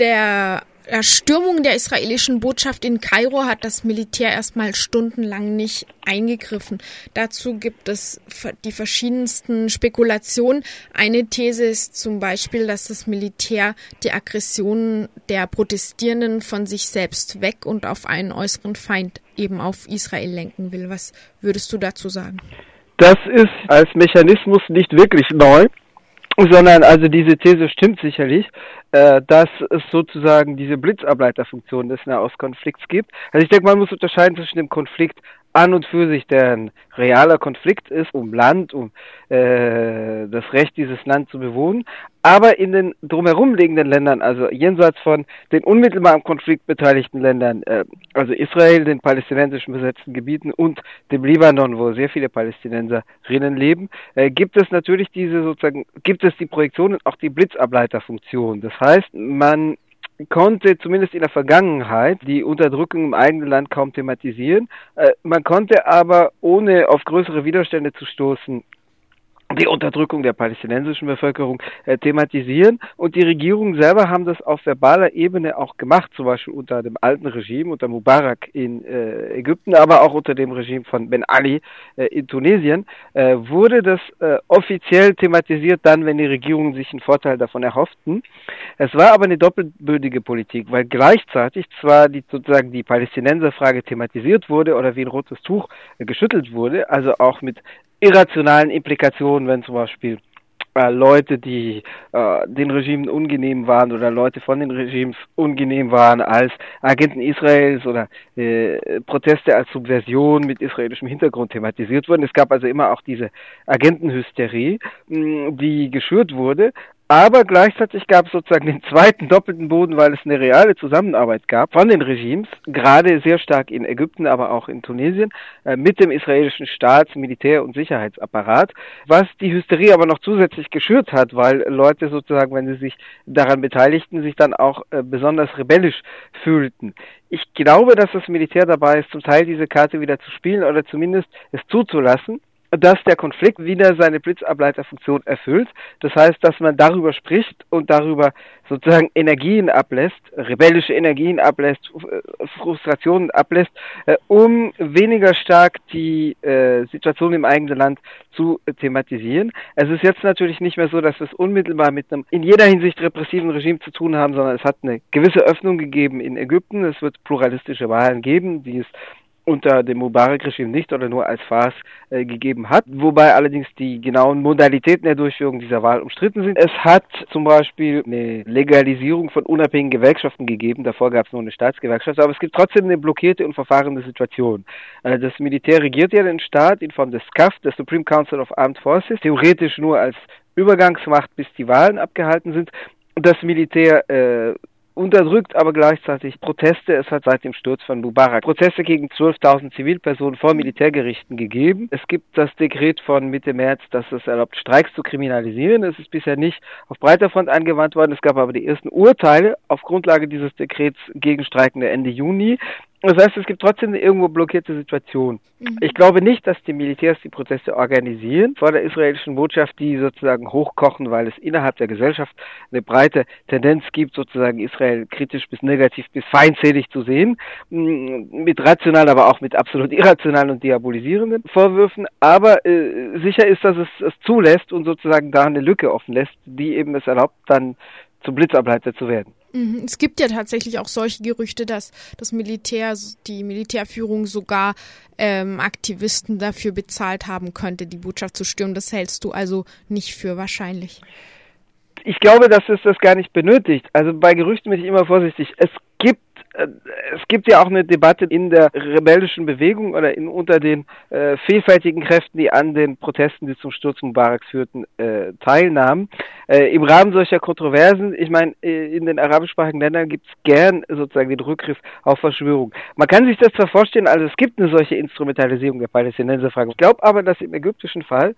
der Erstürmung der israelischen Botschaft in Kairo hat das Militär erstmal stundenlang nicht eingegriffen. Dazu gibt es die verschiedensten Spekulationen. Eine These ist zum Beispiel, dass das Militär die Aggressionen der Protestierenden von sich selbst weg und auf einen äußeren Feind eben auf Israel lenken will. Was würdest du dazu sagen? Das ist als Mechanismus nicht wirklich neu sondern also diese These stimmt sicherlich, äh, dass es sozusagen diese Blitzableiterfunktion des Nahostkonflikts gibt. Also ich denke, man muss unterscheiden zwischen dem Konflikt an und für sich der ein realer Konflikt ist um Land, um äh, das Recht, dieses Land zu bewohnen, aber in den drumherum liegenden Ländern, also jenseits von den unmittelbar am Konflikt beteiligten Ländern, äh, also Israel, den palästinensischen besetzten Gebieten und dem Libanon, wo sehr viele Palästinenserinnen leben, äh, gibt es natürlich diese sozusagen, gibt es die Projektion und auch die Blitzableiterfunktion. Das heißt, man konnte zumindest in der Vergangenheit die Unterdrückung im eigenen Land kaum thematisieren. Äh, man konnte aber, ohne auf größere Widerstände zu stoßen, die Unterdrückung der palästinensischen Bevölkerung äh, thematisieren. Und die Regierungen selber haben das auf verbaler Ebene auch gemacht, zum Beispiel unter dem alten Regime, unter Mubarak in äh, Ägypten, aber auch unter dem Regime von Ben Ali äh, in Tunesien, äh, wurde das äh, offiziell thematisiert dann, wenn die Regierungen sich einen Vorteil davon erhofften. Es war aber eine doppelbödige Politik, weil gleichzeitig zwar die, sozusagen die Palästinenserfrage thematisiert wurde oder wie ein rotes Tuch äh, geschüttelt wurde, also auch mit irrationalen Implikationen, wenn zum Beispiel äh, Leute, die äh, den Regimen ungenehm waren oder Leute von den Regimes ungenehm waren, als Agenten Israels oder äh, Proteste als Subversion mit israelischem Hintergrund thematisiert wurden. Es gab also immer auch diese Agentenhysterie, mh, die geschürt wurde, aber gleichzeitig gab es sozusagen den zweiten doppelten Boden, weil es eine reale Zusammenarbeit gab von den Regimes, gerade sehr stark in Ägypten, aber auch in Tunesien, äh, mit dem israelischen Staats-, Militär- und Sicherheitsapparat, was die Hysterie aber noch zusätzlich geschürt hat, weil Leute sozusagen, wenn sie sich daran beteiligten, sich dann auch äh, besonders rebellisch fühlten. Ich glaube, dass das Militär dabei ist, zum Teil diese Karte wieder zu spielen oder zumindest es zuzulassen dass der Konflikt wieder seine Blitzableiterfunktion erfüllt. Das heißt, dass man darüber spricht und darüber sozusagen Energien ablässt, rebellische Energien ablässt, Frustrationen ablässt, äh, um weniger stark die äh, Situation im eigenen Land zu thematisieren. Es ist jetzt natürlich nicht mehr so, dass wir es unmittelbar mit einem in jeder Hinsicht repressiven Regime zu tun haben, sondern es hat eine gewisse Öffnung gegeben in Ägypten. Es wird pluralistische Wahlen geben, die es unter dem Mubarak-Regime nicht oder nur als Farce äh, gegeben hat, wobei allerdings die genauen Modalitäten der Durchführung dieser Wahl umstritten sind. Es hat zum Beispiel eine Legalisierung von unabhängigen Gewerkschaften gegeben, davor gab es nur eine Staatsgewerkschaft, aber es gibt trotzdem eine blockierte und verfahrende Situation. Äh, das Militär regiert ja den Staat in Form des SCAF, des Supreme Council of Armed Forces, theoretisch nur als Übergangsmacht, bis die Wahlen abgehalten sind. Das Militär äh, unterdrückt aber gleichzeitig Proteste. Es hat seit dem Sturz von Mubarak Proteste gegen 12.000 Zivilpersonen vor Militärgerichten gegeben. Es gibt das Dekret von Mitte März, das es erlaubt, Streiks zu kriminalisieren. Es ist bisher nicht auf breiter Front angewandt worden. Es gab aber die ersten Urteile auf Grundlage dieses Dekrets gegen Streikende Ende Juni. Das heißt, es gibt trotzdem eine irgendwo blockierte Situation. Mhm. Ich glaube nicht, dass die Militärs die Proteste organisieren vor der israelischen Botschaft, die sozusagen hochkochen, weil es innerhalb der Gesellschaft eine breite Tendenz gibt, sozusagen Israel kritisch bis negativ bis feindselig zu sehen, mm, mit rationalen, aber auch mit absolut irrationalen und diabolisierenden Vorwürfen. Aber äh, sicher ist, dass es es zulässt und sozusagen da eine Lücke offen lässt, die eben es erlaubt, dann zum Blitzableiter zu werden. Mhm. Es gibt ja tatsächlich auch solche Gerüchte, dass das Militär, die Militärführung sogar ähm, Aktivisten dafür bezahlt haben könnte, die Botschaft zu stürmen. Das hältst du also nicht für wahrscheinlich. Ich glaube, dass es das gar nicht benötigt. Also bei Gerüchten bin ich immer vorsichtig. Es gibt es gibt ja auch eine Debatte in der rebellischen Bewegung oder in, unter den äh, vielfältigen Kräften, die an den Protesten, die zum Sturz Mubaraks führten, äh, teilnahmen. Äh, Im Rahmen solcher Kontroversen, ich meine, äh, in den arabischsprachigen Ländern gibt es gern sozusagen den Rückgriff auf Verschwörung. Man kann sich das zwar vorstellen, also es gibt eine solche Instrumentalisierung der Palästinenserfrage. Ich glaube aber, dass im ägyptischen Fall,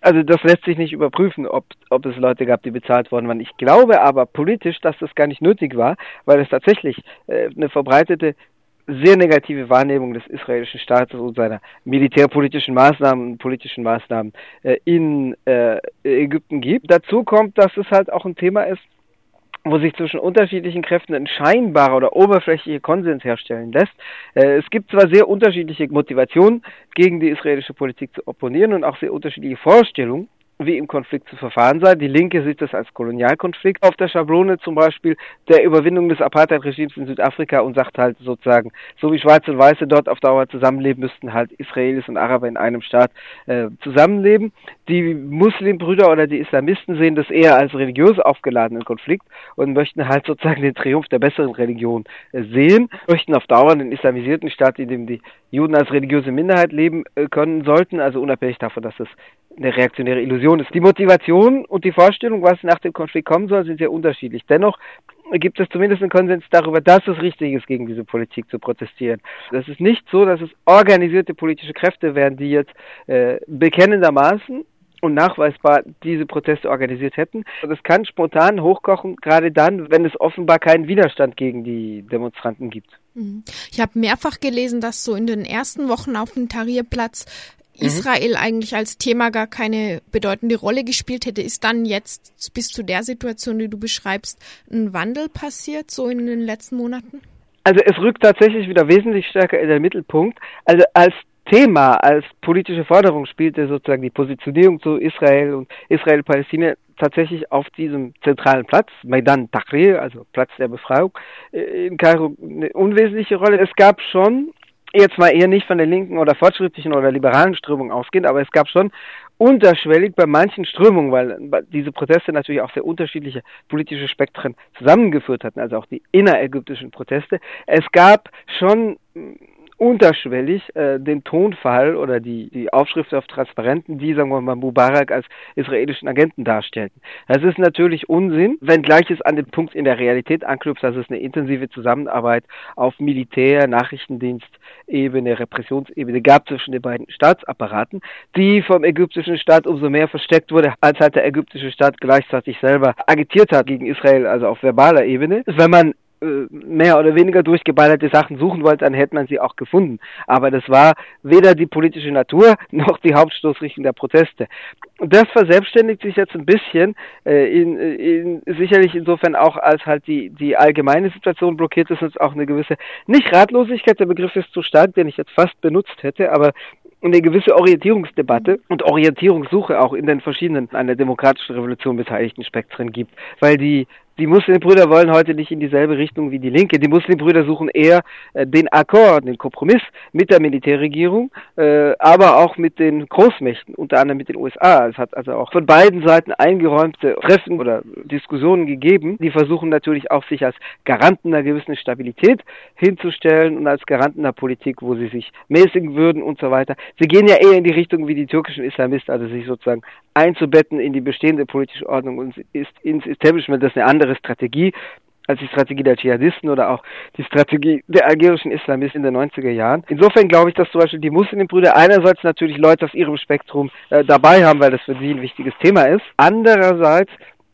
also das lässt sich nicht überprüfen, ob, ob es Leute gab, die bezahlt worden waren. Ich glaube aber politisch, dass das gar nicht nötig war, weil es tatsächlich äh, eine verbreitete sehr negative Wahrnehmung des israelischen Staates und seiner militärpolitischen Maßnahmen und politischen Maßnahmen äh, in äh, Ägypten gibt. Dazu kommt, dass es halt auch ein Thema ist, wo sich zwischen unterschiedlichen Kräften ein scheinbarer oder oberflächlicher Konsens herstellen lässt. Äh, es gibt zwar sehr unterschiedliche Motivationen, gegen die israelische Politik zu opponieren und auch sehr unterschiedliche Vorstellungen, wie im Konflikt zu verfahren sei. Die Linke sieht das als Kolonialkonflikt auf der Schablone zum Beispiel der Überwindung des Apartheid-Regimes in Südafrika und sagt halt sozusagen, so wie Schwarze und Weiße dort auf Dauer zusammenleben, müssten halt Israelis und Araber in einem Staat äh, zusammenleben. Die Muslimbrüder oder die Islamisten sehen das eher als religiös aufgeladenen Konflikt und möchten halt sozusagen den Triumph der besseren Religion äh, sehen, möchten auf Dauer einen islamisierten Staat, in dem die Juden als religiöse Minderheit leben äh, können sollten, also unabhängig davon, dass es eine reaktionäre Illusion ist. Die Motivation und die Vorstellung, was nach dem Konflikt kommen soll, sind sehr unterschiedlich. Dennoch gibt es zumindest einen Konsens darüber, dass es richtig ist, gegen diese Politik zu protestieren. Das ist nicht so, dass es organisierte politische Kräfte wären, die jetzt äh, bekennendermaßen und nachweisbar diese Proteste organisiert hätten. Das kann spontan hochkochen, gerade dann, wenn es offenbar keinen Widerstand gegen die Demonstranten gibt. Mhm. Ich habe mehrfach gelesen, dass so in den ersten Wochen auf dem Tahrirplatz mhm. Israel eigentlich als Thema gar keine bedeutende Rolle gespielt hätte. Ist dann jetzt bis zu der Situation, die du beschreibst, ein Wandel passiert, so in den letzten Monaten? Also es rückt tatsächlich wieder wesentlich stärker in den Mittelpunkt. Also als Thema, als politische Forderung spielte sozusagen die Positionierung zu Israel und Israel-Palästina tatsächlich auf diesem zentralen Platz, Maidan Tahrir, also Platz der Befreiung, äh, in Kairo eine unwesentliche Rolle. Es gab schon, jetzt mal eher nicht von der linken oder fortschrittlichen oder liberalen Strömung ausgehend, aber es gab schon unterschwellig bei manchen Strömungen, weil diese Proteste natürlich auch sehr unterschiedliche politische Spektren zusammengeführt hatten, also auch die innerägyptischen Proteste. Es gab schon unterschwellig äh, den Tonfall oder die, die Aufschrift auf Transparenten, die, sagen wir mal, Mubarak als israelischen Agenten darstellten. Das ist natürlich Unsinn, wenngleich es an den Punkt in der Realität anknüpft, dass es eine intensive Zusammenarbeit auf Militär-, Nachrichtendienstebene, Repressionsebene gab zwischen den beiden Staatsapparaten, die vom ägyptischen Staat umso mehr versteckt wurde, als halt der ägyptische Staat gleichzeitig selber agitiert hat gegen Israel, also auf verbaler Ebene. Wenn man mehr oder weniger durchgeballerte Sachen suchen wollte, dann hätte man sie auch gefunden. Aber das war weder die politische Natur noch die Hauptstoßrichtung der Proteste. Und das verselbstständigt sich jetzt ein bisschen, äh, in, in, sicherlich insofern auch, als halt die, die allgemeine Situation blockiert ist, uns auch eine gewisse, nicht Ratlosigkeit, der Begriff ist zu stark, den ich jetzt fast benutzt hätte, aber eine gewisse Orientierungsdebatte und Orientierungssuche auch in den verschiedenen an der demokratischen Revolution beteiligten Spektren gibt, weil die die Muslimbrüder wollen heute nicht in dieselbe Richtung wie die Linke. Die Muslimbrüder suchen eher äh, den Akkord, den Kompromiss mit der Militärregierung, äh, aber auch mit den Großmächten, unter anderem mit den USA. Es hat also auch von beiden Seiten eingeräumte Treffen oder Diskussionen gegeben. Die versuchen natürlich auch sich als Garanten einer gewissen Stabilität hinzustellen und als Garanten einer Politik, wo sie sich mäßigen würden und so weiter. Sie gehen ja eher in die Richtung wie die türkischen Islamisten, also sich sozusagen einzubetten in die bestehende politische Ordnung und ins Establishment. Das ist eine andere Strategie als die Strategie der Dschihadisten oder auch die Strategie der algerischen Islamisten in den 90er Jahren. Insofern glaube ich, dass zum Beispiel die Muslimbrüder einerseits natürlich Leute aus ihrem Spektrum äh, dabei haben, weil das für sie ein wichtiges Thema ist. Andererseits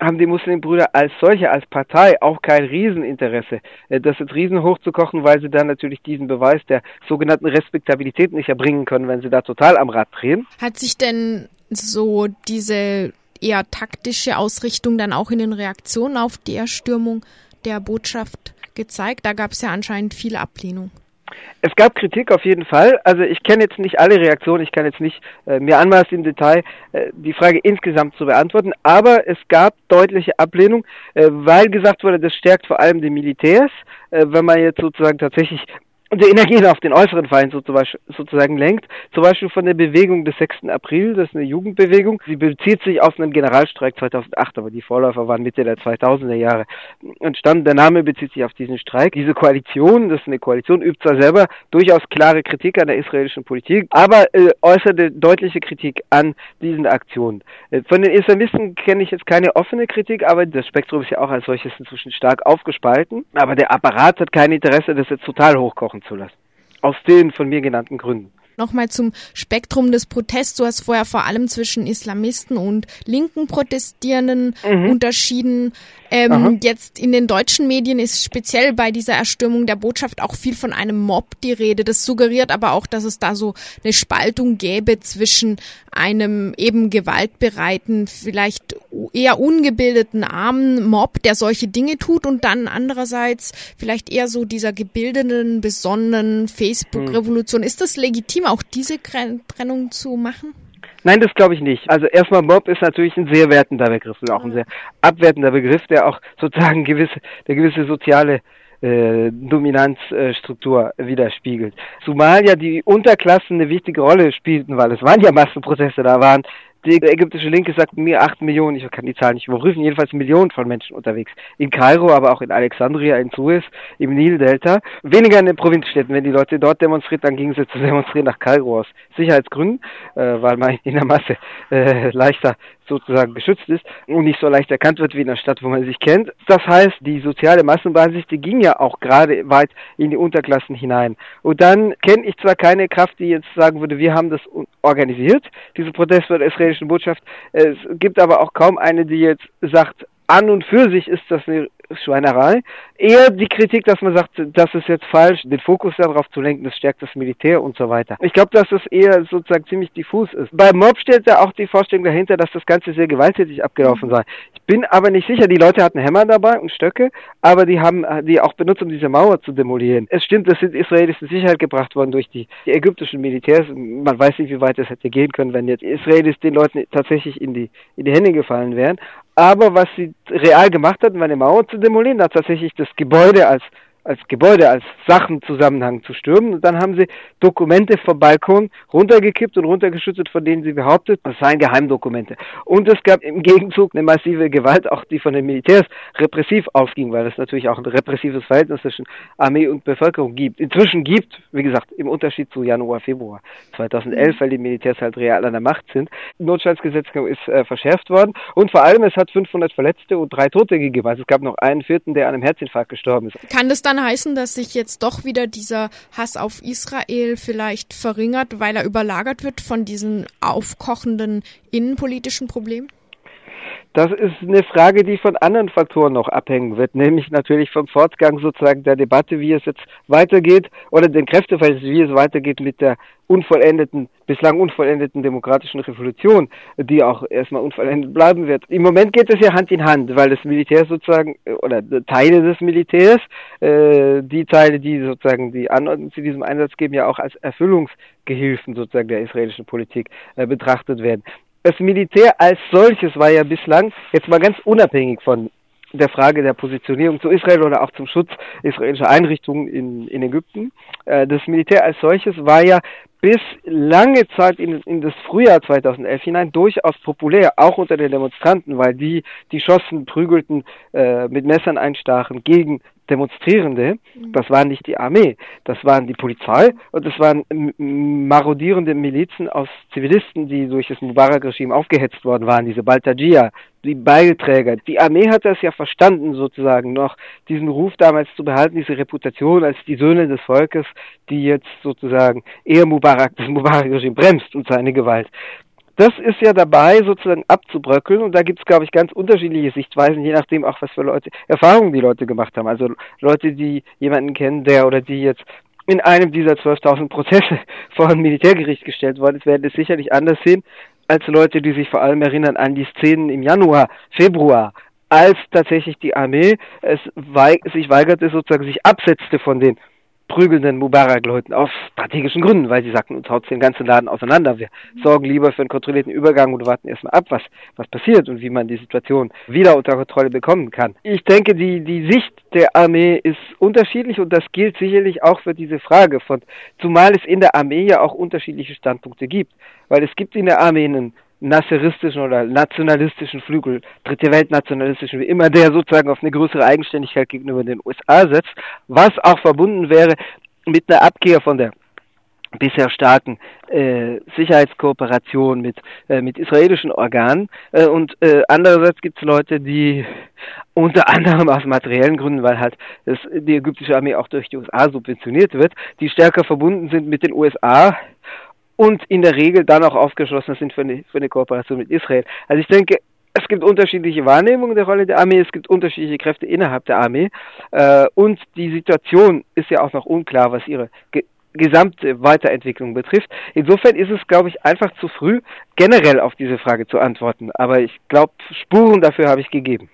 haben die Muslimbrüder als solche, als Partei auch kein Rieseninteresse, äh, das jetzt riesen hochzukochen, weil sie dann natürlich diesen Beweis der sogenannten Respektabilität nicht erbringen können, wenn sie da total am Rad drehen. Hat sich denn so diese eher taktische Ausrichtung dann auch in den Reaktionen auf die Erstürmung der Botschaft gezeigt? Da gab es ja anscheinend viel Ablehnung. Es gab Kritik auf jeden Fall. Also ich kenne jetzt nicht alle Reaktionen, ich kann jetzt nicht äh, mir anmaßen im Detail äh, die Frage insgesamt zu beantworten, aber es gab deutliche Ablehnung, äh, weil gesagt wurde, das stärkt vor allem die Militärs, äh, wenn man jetzt sozusagen tatsächlich und die Energien auf den äußeren Feind sozusagen lenkt, zum Beispiel von der Bewegung des 6. April, das ist eine Jugendbewegung. Sie bezieht sich auf einen Generalstreik 2008, aber die Vorläufer waren Mitte der 2000er Jahre entstanden. Der Name bezieht sich auf diesen Streik. Diese Koalition, das ist eine Koalition, übt zwar selber durchaus klare Kritik an der israelischen Politik, aber äh, äußerte deutliche Kritik an diesen Aktionen. Äh, von den Islamisten kenne ich jetzt keine offene Kritik, aber das Spektrum ist ja auch als solches inzwischen stark aufgespalten. Aber der Apparat hat kein Interesse, das jetzt total hochkochen zu lassen. Aus den von mir genannten Gründen. Nochmal zum Spektrum des Protests. Du hast vorher vor allem zwischen Islamisten und linken Protestierenden mhm. unterschieden. Ähm, jetzt in den deutschen Medien ist speziell bei dieser Erstürmung der Botschaft auch viel von einem Mob die Rede. Das suggeriert aber auch, dass es da so eine Spaltung gäbe zwischen einem eben gewaltbereiten, vielleicht eher ungebildeten armen Mob, der solche Dinge tut und dann andererseits vielleicht eher so dieser gebildeten, besonnenen Facebook-Revolution. Ist das legitim, auch diese Trennung zu machen? Nein, das glaube ich nicht. Also erstmal Mob ist natürlich ein sehr wertender Begriff und auch ein sehr abwertender Begriff, der auch sozusagen gewisse, der gewisse soziale äh, Dominanzstruktur widerspiegelt. Zumal ja die Unterklassen eine wichtige Rolle spielten, weil es waren ja Massenprozesse da waren, die ägyptische Linke sagt mir acht Millionen, ich kann die Zahl nicht überprüfen, jedenfalls Millionen von Menschen unterwegs. In Kairo, aber auch in Alexandria, in Suez, im Nildelta. Weniger in den Provinzstädten. Wenn die Leute dort demonstrieren, dann gingen sie zu demonstrieren nach Kairo aus Sicherheitsgründen, äh, weil man in der Masse äh, leichter sozusagen geschützt ist und nicht so leicht erkannt wird wie in der Stadt, wo man sich kennt. Das heißt, die soziale Massenbasis, die ging ja auch gerade weit in die Unterklassen hinein. Und dann kenne ich zwar keine Kraft, die jetzt sagen würde, wir haben das organisiert, diese Protest von der israelischen Botschaft. Es gibt aber auch kaum eine, die jetzt sagt, an und für sich ist das eine Schweinerei. Eher die Kritik, dass man sagt, das ist jetzt falsch, den Fokus darauf zu lenken, das stärkt das Militär und so weiter. Ich glaube, dass das eher sozusagen ziemlich diffus ist. Bei Mob steht ja auch die Vorstellung dahinter, dass das Ganze sehr gewalttätig abgelaufen sei. Ich bin aber nicht sicher, die Leute hatten Hämmer dabei und Stöcke, aber die haben die auch benutzt, um diese Mauer zu demolieren. Es stimmt, das sind Israelis in Sicherheit gebracht worden durch die, die ägyptischen Militärs. Man weiß nicht, wie weit das hätte gehen können, wenn jetzt Israelis den Leuten tatsächlich in die, in die Hände gefallen wären. Aber was sie real gemacht hatten, war eine Mauer zu demolieren, da tatsächlich das Gebäude als als Gebäude, als Sachenzusammenhang zu stürmen. Und dann haben sie Dokumente vom Balkon runtergekippt und runtergeschüttet, von denen sie behauptet, das seien Geheimdokumente. Und es gab im Gegenzug eine massive Gewalt, auch die von den Militärs repressiv aufging, weil es natürlich auch ein repressives Verhältnis zwischen Armee und Bevölkerung gibt. Inzwischen gibt, wie gesagt, im Unterschied zu Januar, Februar 2011, weil die Militärs halt real an der Macht sind. Die Notstandsgesetzgebung ist äh, verschärft worden und vor allem es hat 500 Verletzte und drei Tote gegeben. Also es gab noch einen vierten, der an einem Herzinfarkt gestorben ist. Kann das dann dann heißen, dass sich jetzt doch wieder dieser Hass auf Israel vielleicht verringert, weil er überlagert wird von diesen aufkochenden innenpolitischen Problemen? Das ist eine Frage, die von anderen Faktoren noch abhängen wird, nämlich natürlich vom Fortgang sozusagen der Debatte, wie es jetzt weitergeht, oder den Kräfteverhältnis, wie es weitergeht mit der unvollendeten, bislang unvollendeten demokratischen Revolution, die auch erstmal unvollendet bleiben wird. Im Moment geht es ja Hand in Hand, weil das Militär sozusagen, oder Teile des Militärs, äh, die Teile, die sozusagen die Anordnung zu diesem Einsatz geben, ja auch als Erfüllungsgehilfen sozusagen der israelischen Politik äh, betrachtet werden das Militär als solches war ja bislang, jetzt mal ganz unabhängig von der Frage der Positionierung zu Israel oder auch zum Schutz israelischer Einrichtungen in, in Ägypten. Äh, das Militär als solches war ja bis lange Zeit in, in das Frühjahr 2011 hinein durchaus populär, auch unter den Demonstranten, weil die, die schossen, prügelten, äh, mit Messern einstachen gegen Demonstrierende, mhm. das waren nicht die Armee, das waren die Polizei und das waren marodierende Milizen aus Zivilisten, die durch das Mubarak-Regime aufgehetzt worden waren, diese Baltajia, die Beiträger. Die Armee hat das ja verstanden, sozusagen noch diesen Ruf damals zu behalten, diese Reputation als die Söhne des Volkes, die jetzt sozusagen eher Mubarak, das Mubarak-Regime bremst und seine Gewalt das ist ja dabei, sozusagen abzubröckeln. Und da gibt es, glaube ich, ganz unterschiedliche Sichtweisen, je nachdem auch, was für Leute, Erfahrungen die Leute gemacht haben. Also Leute, die jemanden kennen, der oder die jetzt in einem dieser 12.000 Prozesse vor ein Militärgericht gestellt worden ist, werden es sicherlich anders sehen, als Leute, die sich vor allem erinnern an die Szenen im Januar, Februar, als tatsächlich die Armee es weig sich weigerte, sozusagen sich absetzte von den prügelnden Mubarak-Leuten aus strategischen Gründen, weil sie sagten, uns haut den ganzen Laden auseinander. Wir sorgen lieber für einen kontrollierten Übergang und warten erstmal ab, was, was passiert und wie man die Situation wieder unter Kontrolle bekommen kann. Ich denke, die, die Sicht der Armee ist unterschiedlich und das gilt sicherlich auch für diese Frage von, zumal es in der Armee ja auch unterschiedliche Standpunkte gibt. Weil es gibt in der Armee einen nasseristischen oder nationalistischen Flügel, dritte Weltnationalistischen, wie immer der sozusagen auf eine größere Eigenständigkeit gegenüber den USA setzt, was auch verbunden wäre mit einer Abkehr von der bisher starken äh, Sicherheitskooperation mit, äh, mit israelischen Organen. Äh, und äh, andererseits gibt es Leute, die unter anderem aus materiellen Gründen, weil halt das, die ägyptische Armee auch durch die USA subventioniert wird, die stärker verbunden sind mit den USA und in der Regel dann auch aufgeschlossen sind für eine, für eine Kooperation mit Israel. Also ich denke, es gibt unterschiedliche Wahrnehmungen der Rolle der Armee, es gibt unterschiedliche Kräfte innerhalb der Armee äh, und die Situation ist ja auch noch unklar, was ihre gesamte Weiterentwicklung betrifft. Insofern ist es, glaube ich, einfach zu früh, generell auf diese Frage zu antworten. Aber ich glaube, Spuren dafür habe ich gegeben.